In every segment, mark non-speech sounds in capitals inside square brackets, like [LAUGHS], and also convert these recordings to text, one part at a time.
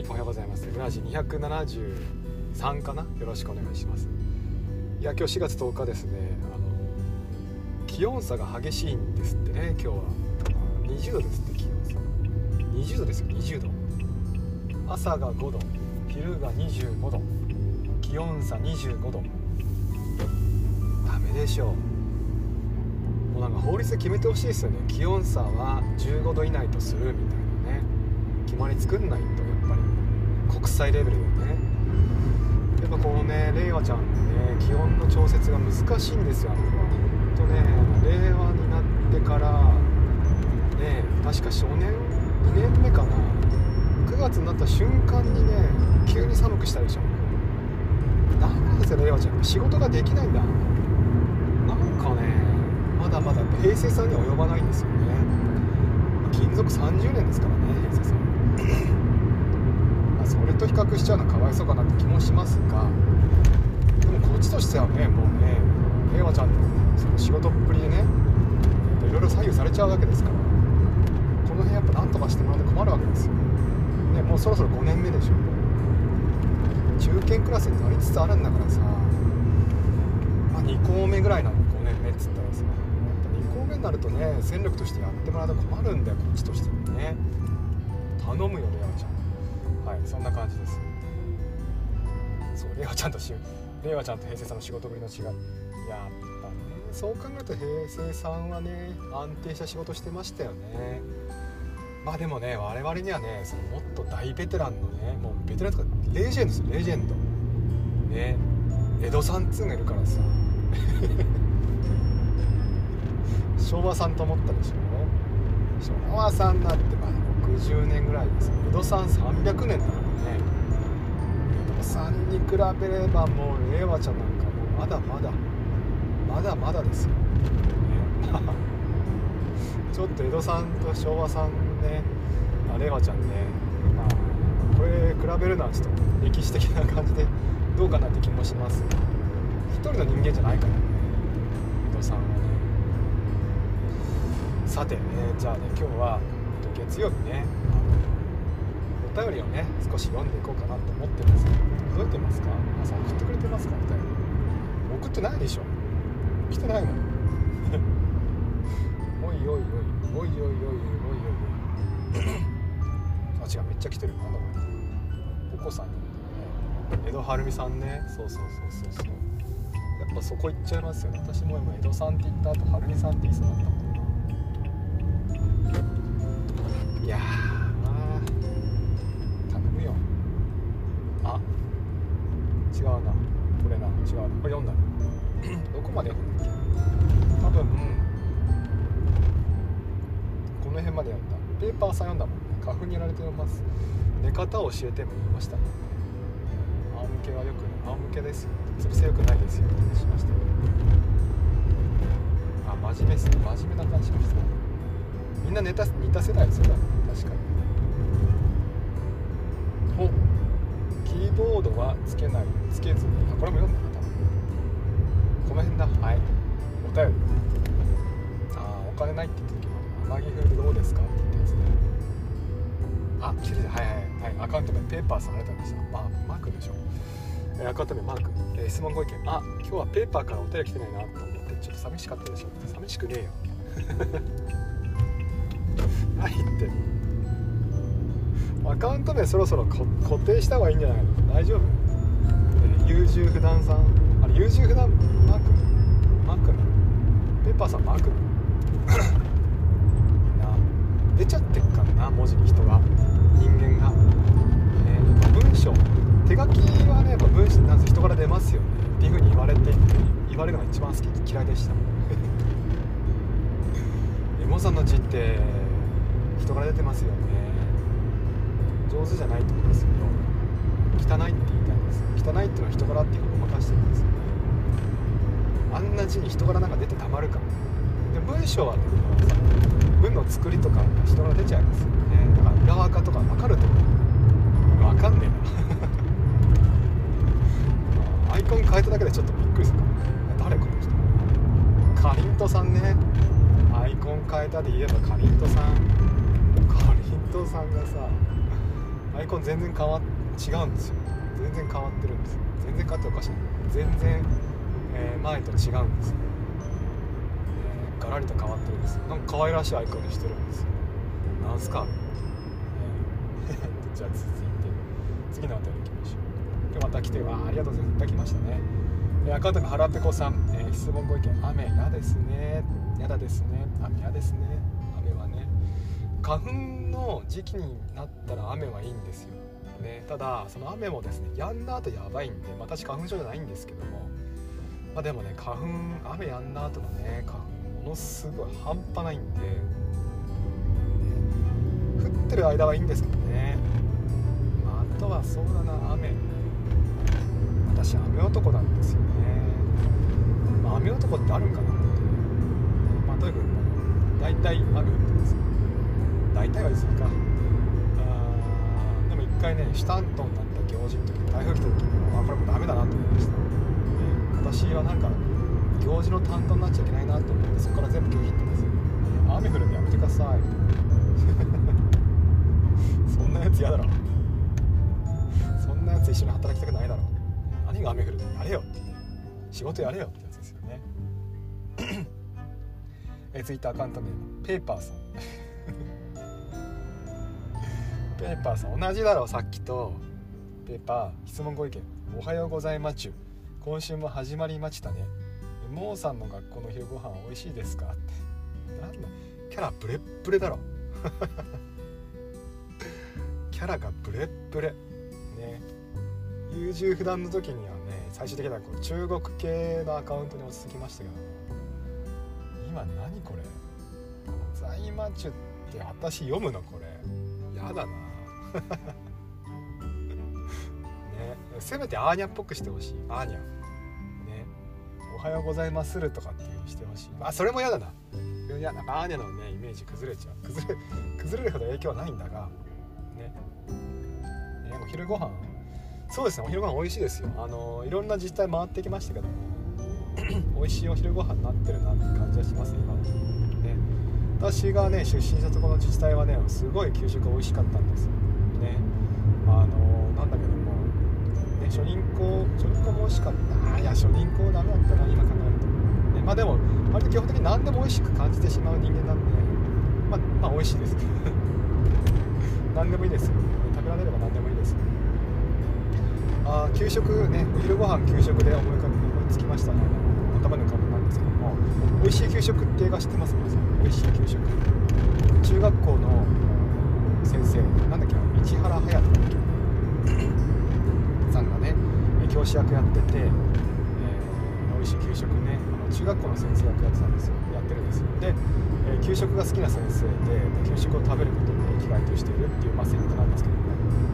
はい。おはようございます。グラジ273かな？よろしくお願いします。いや今日4月10日ですね。あの気温差が激しいんですってね今日は。20度ですって気温差。20度ですよ20度。朝が5度昼が25度気温差25度。ダメでしょう。もうなんか法律で決めてほしいですよね。気温差は15度以内とするみたいなね。決まり作んないと。国際レベルでね。やっぱこのね令和ちゃんのね気温の調節が難しいんですよあの子は。ほんとね令和になってからね確か初年2年目かな。9月になった瞬間にね急に寒くしたでしょ。なんですよ令和ちゃん。仕事ができないんだ。なんかねまだまだ平成さんには及ばないんですよね。勤続30年ですからね平成さん。それと比較しちゃうのかわいそうかなって気もしますがでもこっちとしてはねもうね令和ちゃんのその仕事っぷりでねいろいろ左右されちゃうわけですからこの辺やっぱ何とかしてもらうと困るわけですよ、ね、もうそろそろ5年目でしょ。中堅クラスになりつつあるんだからさ、まあ、2校目ぐらいなの5年目っつったらさ2校目になるとね戦力としてやってもらうと困るんだよこっちとしてもね。頼むよレアちゃん。はいそんな感じです。そうレアちゃんとしレアちゃんと平成さんの仕事ぶりの違い。やっぱねそう考えると平成さんはね安定した仕事してましたよね。まあでもね我々にはねそのもっと大ベテランのねもうベテランとかレジェンドですよレジェンド。ね江戸さんっつうのいるからさ。[LAUGHS] 昭和さんと思ったでしょ。昭和さんだってまだ60年ぐらいです。江戸さん300年だからね。江戸さんに比べればもう令和ちゃんなんかもうまだまだまだまだですよ、ね、[LAUGHS] ちょっと江戸さんと昭和さんねあ令和ちゃんねまあこれ比べるのはちょっと歴史的な感じでどうかなって気もします。一人の人間じゃないからね江戸さんはね。さて、えー、じゃあね今日は月曜日ねお便りをね少し読んでいこうかなと思ってます。届いてますか？皆さん送ってくれてますか？お便り送ってないでしょ。来てないの [LAUGHS] おいおいおいおいおいおいおいおいおい。あ違うめっちゃ来てる。なんだこれ。お子さん。にね江戸晴美さんね。そうそうそうそうそう。やっぱそこ行っちゃいますよね。私も今江戸さんって言った後晴美さんって言いそうになったもんな。いや頼むよ。あ違うな。これな。違うな。これ読んだ [CLEARS THROAT] どこまで？読んだっけ多分この辺まで読んだ。ペーパーさん読んだもんね。花粉にやられて読ます。寝方を教えても言いました。ね仰向けはよく仰向けです。よつぶせよくないですよ。ってしました。あ真面目っすね。真面目な感じしました。みんなネタ似た世代ですよつけないつけずにあこれも読んだな多分。この辺だ。はい。お便り。あお金ないって言った時の天城フードどうですか？って言ったやつね。あ切れたはいはいはい。アカウント名ペーパーさんありがとうございました。まあマークでしょ。えアカウント名マーク、えー、質問ご意見。あ今日はペーパーからお便り来てないなと思ってちょっと寂しかったでしょ寂しくねえよ。[LAUGHS] 何言って。アカウント名そろそろ固定した方がいいんじゃないの？大丈夫、えー、優柔不断さん。あれ優柔不断マーク？マーク？ペーパーさんマーク？[COUGHS] な出ちゃってっからな文字に人が。人間が、えー、やっぱ文章。手書きはねやっぱ文章なんせ人から出ますよね。っていうふうに言われて言われるのが一番好き嫌いでした。[LAUGHS] エモさんの字って人から出てますよね。上手じゃないってことですけど汚いって言いたい。んです汚いっていうのは人柄っていうのをごまかしてるんですよねあんな字に人柄なんか出てたまるかで文章はね文の作りとか人柄出ちゃいますよねだから裏垢とか分かると思う分かんねえなアイコン変えただけでちょっとびっくりするかも誰この人かりんとさんねアイコン変えたで言えばかりんとさんかりんとさんがさアイコン全然変わ違うんですよ全然変わってるんです全然変わっておかしい全然、えー、前と違うんです、えー、ガラリと変わってるんですなんか可愛らしいアイコンにしてるんですよ。なんすか、えー、じゃあ続いて次のあたり行きましょう今日また来てわありがとうございます。いただきましたね。アカウントが腹ペコさん、えー、質問ご意見雨嫌ですね。嫌だですね。雨嫌ですね。雨はね花粉の時期になったら雨はいいんですよね。ただその雨もですね止んだ後やばいんで、まあ、私花粉症じゃないんですけども。まあでもね花粉雨止んだ後のね花粉ものすごい半端ないんで、ね、降ってる間はいいんですけどね、まあ、あとはそうだな雨。私雨男なんですよね、まあ、雨男ってあるんかなって、ね、まあとにかく大体雨降ってます大体は言い過ぎか回ねシタントンだった行事の時に台風来た時にあこれもうダメだなと思いました、で私はなんか行事の担当になっちゃいけないなと思ってそこから全部拒否ってます。雨降るのやめてください。[LAUGHS] そんなやつ嫌だろ。そんなやつ一緒に働きたくないだろ。何が雨降るのやれよ。仕事やれよってやつですよね。[COUGHS] えツイッターアカウント名ペーパーさん。ペーパーさん同じだろさっきと。ペーパー質問ご意見。おはようございまちゅ。今週も始まりましたね。モーさんの学校の昼ご飯美味しいですか？って。なんだ？キャラブレッブレだろ。[LAUGHS] キャラがブレッブレ。ね。優柔不断の時にはね最終的にはこう中国系のアカウントに落ち着きましたけど今何これ「在マチュ」って私読むのこれ。やだな。ねせめてアーニャっぽくしてほしい。アーニャ。ね。おはようございまするとかっていうしてほしい。あそれも嫌だな。いやなんかアーニャのねイメージ崩れちゃう。崩れ崩れるほど影響はないんだが。ね。ねお昼ご飯。そうですねお昼ご飯美味しいですよ。あのいろんな自治体回ってきましたけど。も [CLEARS THROAT] 美味しいお昼ご飯になってるなって感じはします今。ね。私がね出身したところの自治体はねすごい給食美味しかったんですよねあのなんだけども、ね、初任校初任校も美味しかった。いや初任校ダメだったな今考えると、ね、まあでも割と基本的に何でも美味しく感じてしまう人間なんでまあ、まあ、美味しいです。何でもいいです。食べられれば何でもいいですあ給食ねお昼ご飯給食で思い浮かび思いつきましたね頭の浮かぶなんですけども美味しい給食って映画知ってます皆さん美味しい給食。中学校の先生なんだっけ市原隼人だっけ？教師役やってて、えー、美味しい給食ねあの中学校の先生役やってたんですよ。やってるんですよ。で、えー、給食が好きな先生で給食を食べることで生きがいとしているっていう、まあ、セットなんですけども、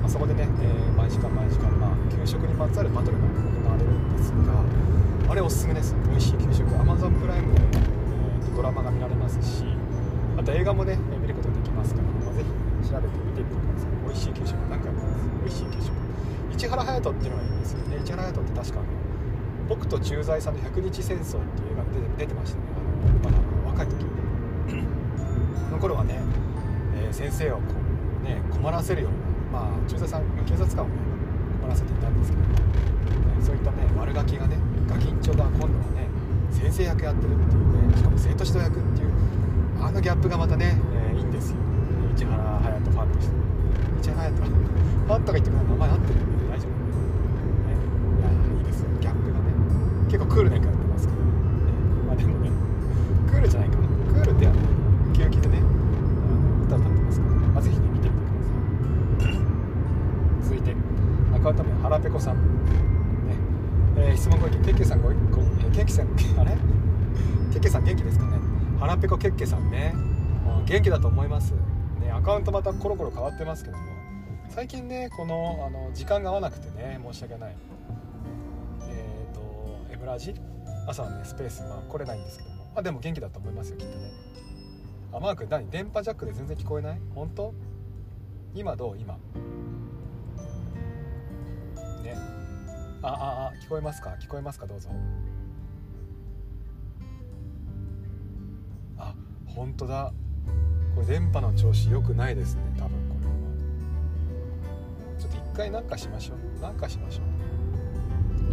まあ、そこでね、えー、毎時間毎時間、まあ、給食にまつわるバトルが行われるんですがあれおすすめです。美味しい給食 Amazon プライムで、えー、ドラマが見られますしあと映画もね見ることができますから、まあ、ぜひ調べてみてみてください。美味しい給食何回も美味しい給食市原隼人っていうのがいいんですよね市原隼人って確か僕と駐在さんの百日戦争っていう映画で出てましたね。あのまだ若い時こ [CLEARS THROAT] の頃はね、えー、先生をこうね困らせるようなまあ駐在さん警察官をね困らせていたんですけども、ね、そういったね悪ガキがねガキンチョが今度はね先生役やってるっていうねしかも生徒指導役っていうあのギャップがまたね、えー、いいんですよ。市原隼人ファンとして。市原隼人ファンとか言ってくれ名前合ってるんで大丈夫ね結構クールな役やってますけど、ね、まあでもねクールじゃないか。なクールではないウキウキでね歌歌ってますから、ね、まあ、ぜひね見てみてください。[COUGHS] 続いてアカウント名はらぺこさん。ね。えー、質問ご意見ケッケさんごご、えー、ケッケさんあれ？ケッケさん元気ですかね？はらぺこケッケさんね。元気だと思います。ねアカウントまたコロコロ変わってますけども。最近ねこのあの時間が合わなくてね申し訳ない、ブラジ朝のねスペースまあ来れないんですけども。まあでも元気だと思いますよきっとね。あマーク何？電波ジャックで全然聞こえない？本当？今どう？今。ね。あああ聞こえますか？聞こえますか？どうぞ。あ本当だ。これ電波の調子良くないですね多分これは。ちょっと一回なんかしましょう。なんかしましょう。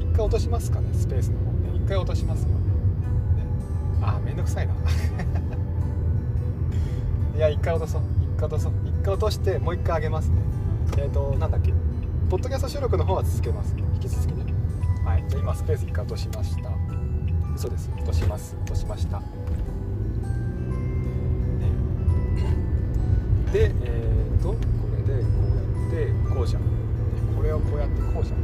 一回落としますかねスペースの方ね。一回落としますよ、ね、あめんどくさいな。[LAUGHS] いや一回落とそう。一回落とそう。一回落としてもう一回上げますね。えっ、ー、となんだっけ。ポッドキャスト収録の方は続けます引き続きね。はい。じゃ今スペース一回落としました。嘘です。落とします。落としました。でえっ、ー、とこれでこうやってこうじゃん。これをこうやってこうじゃん。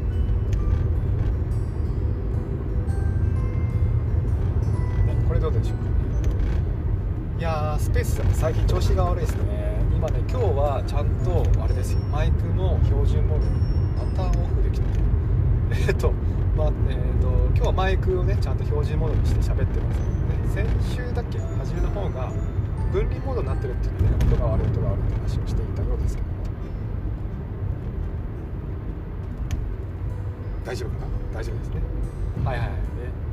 スペース最近調子が悪いですね。今ね今日はちゃんとあれですよ。マイクの標準モードまたオフできてえっ、とまあえーと、今日はマイクをねちゃんと標準モードにして喋ってます。けどね先週だっけ初めの方が分離モードになってるっていうね音が悪い音が悪いって話をしていたようですけども。大丈夫かな？大丈夫ですね。はいはい。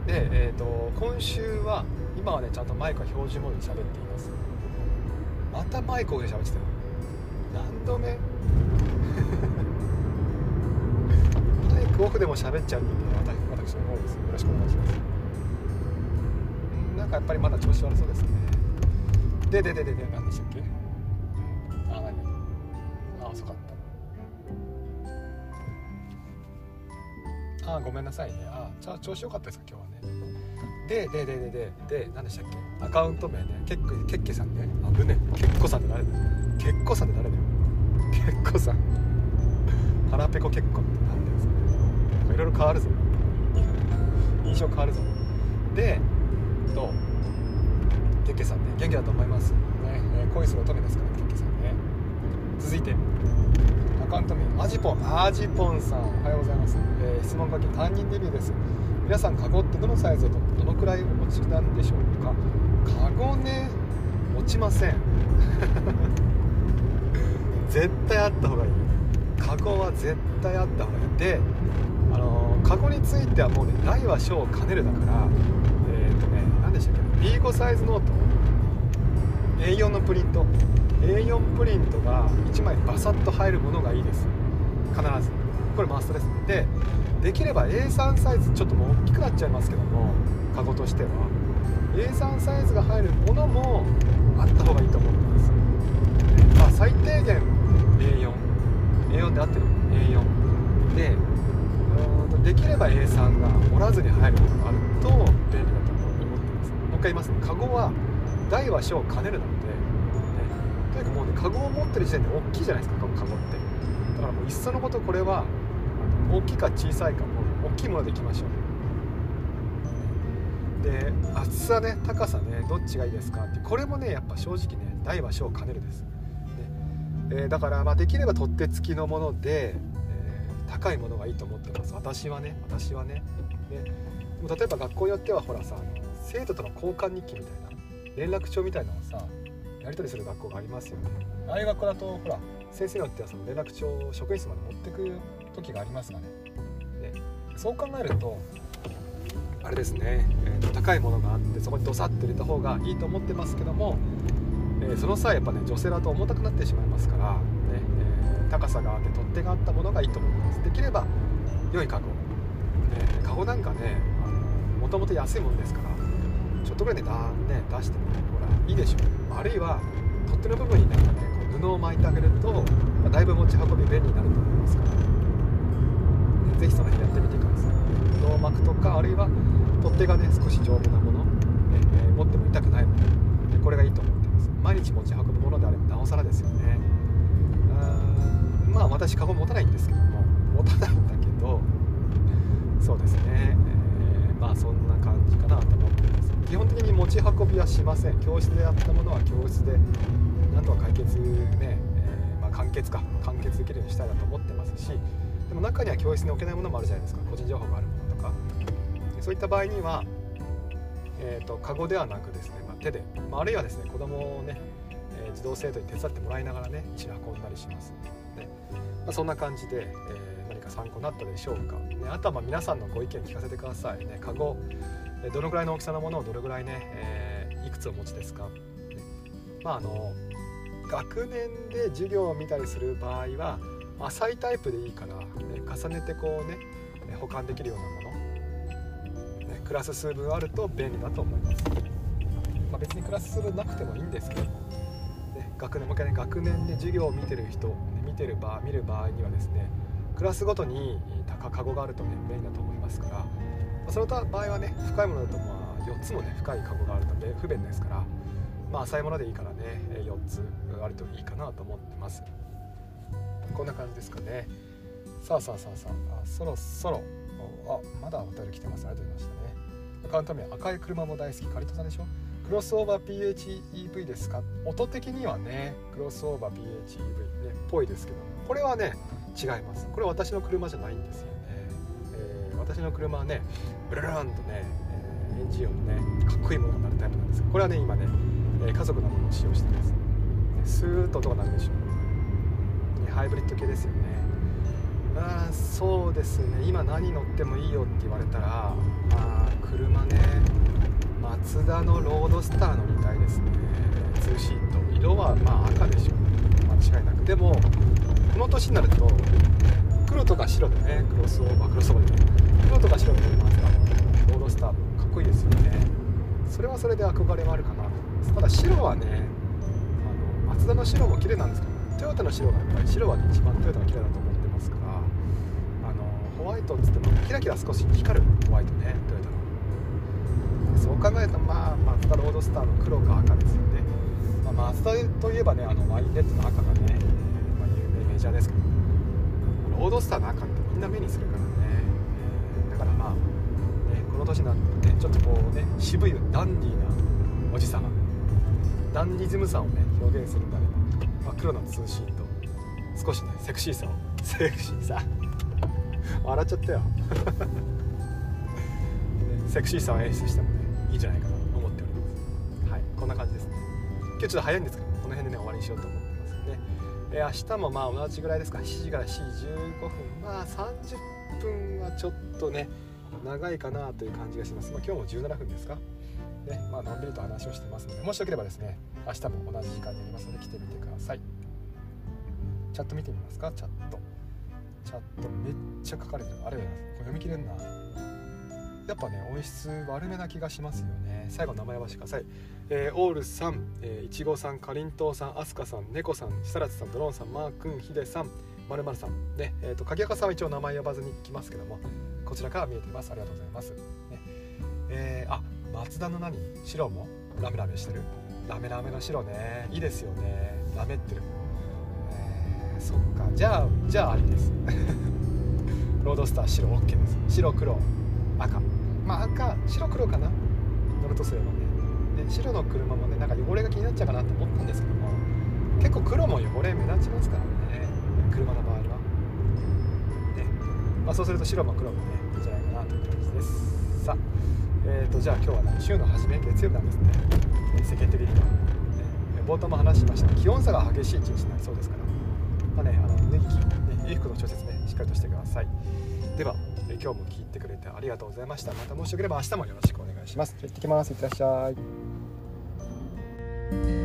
で、えーと今週は今はねちゃんとマイクは標準モードで喋っています。またマイクをで喋ってたよ。何度目？[LAUGHS] マイクオフでも喋っちゃう人間は私の方です。よろしくお願いします。なんかやっぱりまだ調子悪そうですね。ででででで何でしたっけ？あ何？あ遅かった。ああごめんなさいね。あじゃあ調子良かったですか今日はね。でででででで何でしたっけ？アカウント名ね。けっけっけさんね。あぶねけっこさんって誰だよ。けっこさんって誰だよ。けっこさん。腹ペコ結婚って何だよそれ。いろいろ変わるぞ。印象変わるぞ。でとけっけさんね。元気だと思います。ね、えー、恋する乙女ですからけっけさんね。続いてアカウント名アジポン。アジポンさん。おはようございます、えー、質問書き担任デビューです。皆さんカゴってどのサイズだとどのくらいお持ちなんでしょうか？カゴね持ちません。[LAUGHS] 絶対あった方がいい。カゴは絶対あった方がいい。であのカゴについてはもうね大は小を兼ねるだからえっ、ー、とね何でしたっけ？B5 サイズノート。A4 のプリント。A4 プリントが1枚バサッと入るものがいいです。必ず。これマストです。でできれば A3 サイズちょっともう大きくなっちゃいますけどもカゴとしては。A3 サイズが入るものもあった方がいいと思ってます、まあ、最低限 A4A4 A4 で合ってる。A4 でできれば A3 が折らずに入るものがあると便利だと思ってます。もう一回言いますね。カゴは大は小兼ねるなので、ね、とにかくもうねカゴを持ってる時点で大きいじゃないですかカゴって。だからもういっそのことこれは大きいか小さいかも大きいものでいきましょう。で厚さね高さねどっちがいいですかってこれもねやっぱ正直ね大は小を兼ねるです、ね。えー、だからまあできれば取っ手付きのもので、えー、高いものがいいと思ってます。私はね私はね。でも例えば学校によってはほらさ生徒との交換日記みたいな連絡帳みたいなのをさやり取りする学校がありますよね。ああいう学校だとほら先生によってはその連絡帳を職員室まで持ってく時がありますがね。でそう考えるとあれですね、えー、高いものがあってそこにドサッて入れた方がいいと思ってますけども、えー、その際やっぱね女性だと重たくなってしまいますから、ねえー、高さがあって取っ手があったものがいいと思います。できれば良いカゴ、えー、カゴなんかねもともと安いものですからちょっとぐらい値段ね出してもほらいいでしょう。あるいは取っ手の部分になんかねこう布を巻いてあげると、まあ、だいぶ持ち運び便利になると思いますから。ぜ完結か完結できるようにしたいなと思ってますしでも中には教室に置けないものもあるじゃないですか個人情報があるものとか。そういった場合には、えーと、カゴではなくですね、まあ、手で、まあ、あるいはですね子供をね、えー、児童生徒に手伝ってもらいながらね一緒に運んだりします。ね、まあ、そんな感じで、えー、何か参考になったでしょうか、ね、あとはま皆さんのご意見聞かせてください。ねカゴどのぐらいの大きさのものをどれぐらいね、えー、いくつお持ちですか、ね、まああの学年で授業を見たりする場合は浅いタイプでいいから、ね、重ねてこうね保管できるようなもの、ね、クラス数分あると便利だと思います、まあ、別にクラス数分なくてもいいんですけども、ね、学年もう一回ね学年で授業を見てる人、ね、見てる場見る場合にはですねクラスごとにカゴがあるとね便利だと思いますから、まあ、その場合はね深いものだとまあ4つもね深いカゴがあると不便ですからまあ浅いものでいいからね4つあるといいかなと思ってます。こんな感じですかね。さあさあさあさあそろそろ。あまだお便り来てます。ありがとうございましたね。アカウント名赤い車も大好きカリトさんでしょ。クロスオーバー PHEV ですか？音的にはねクロスオーバー PHEV ねっぽいですけどこれはね違います。これ私の車じゃないんですよね、えー、私の車はねブルルンとね、えー、エンジン音のねかっこいいものになるタイプなんですこれはね今ね、えー、家族のものを使用してます、ね、スーッと音が鳴るでしょ。う、ね、ハイブリッド系ですよね。あそうですね。今何乗ってもいいよって言われたらあ車ね。マツダのロードスター乗りたいですね。ツーシート。色はまあ赤でしょ。う間違いなく。でもこの年になると黒とか白でねクロスオーバークロスオーバーでね黒とか白でマツダのロードスターかっこいいですよね。それはそれで憧れはあるかなと。ます。ただ白はねあのマツダの白も綺麗なんですけどトヨタの白がやっぱり白は一番トヨタが綺麗だと思ってますからあのホワイトっつってもキラキラ少し光るホワイトねトヨタのそう考えるとまあマツダロードスターの黒か赤ですよね、まあ、マツダといえばねあのワインレッドの赤がねまあ、有名メジャーですけどロードスターの赤ってみんな目にするからね、え、だからまあ、ね、この年になってちょっとこうね渋いダンディーなおじさまダンディズムさをね表現するんだね、まあ、黒のツーシート。少しねセクシーさを。セクシーさ。笑っちゃったよ。[LAUGHS] セクシーさを演出してもねいいんじゃないかなと思っております。はいこんな感じですね。今日ちょっと早いんですけどこの辺でね終わりにしようと思ってますねえー、明日もまあ同じぐらいですか。7時から7時15分。まあ30分はちょっとね長いかなという感じがします、まあ、今日も17分ですか。ねまあのんびりと話をしてますのでもしよければですね明日も同じ時間にやりますので来てみてください。チャット見てみますか？チャット。チャットめっちゃ書かれてる。あれこれ読み切れんな。やっぱね音質悪めな気がしますよね。最後名前はしてください、えー、オールさん、えー、いちごさんかりんとうさんあすかさんねこさん設楽さんドローンさんマー君ひでさんまるまるさん。ねえーと、鍵垢さんは一応名前呼ばずに来ますけどもこちらから見えています。ありがとうございます、ね。えー、あ松田の何？白もラメラメしてる。ラメラメの白ね。いいですよね。ラメってる。えー、そっか。じゃあじゃあありです。[LAUGHS] ロードスター白 OK です。白黒赤。まあ赤白黒かな。乗るとすればね。で白の車もねなんか汚れが気になっちゃうかなと思ったんですけども。結構黒も汚れ目立ちますからね。車の場合は。ね、まあ、そうすると白も黒もねいいんじゃないかなという感じです。さあえーとじゃあ今日はね週の初め月曜日なんですね、世間的には、え、冒頭も話しました気温差が激しい一日になりそうですからまあねあの脱ぎ着、ね、衣服の調節ねしっかりとしてください。ではえ今日も聞いてくれてありがとうございました。またもしよければ明日もよろしくお願いします。じゃ行ってきます。いってらっしゃい。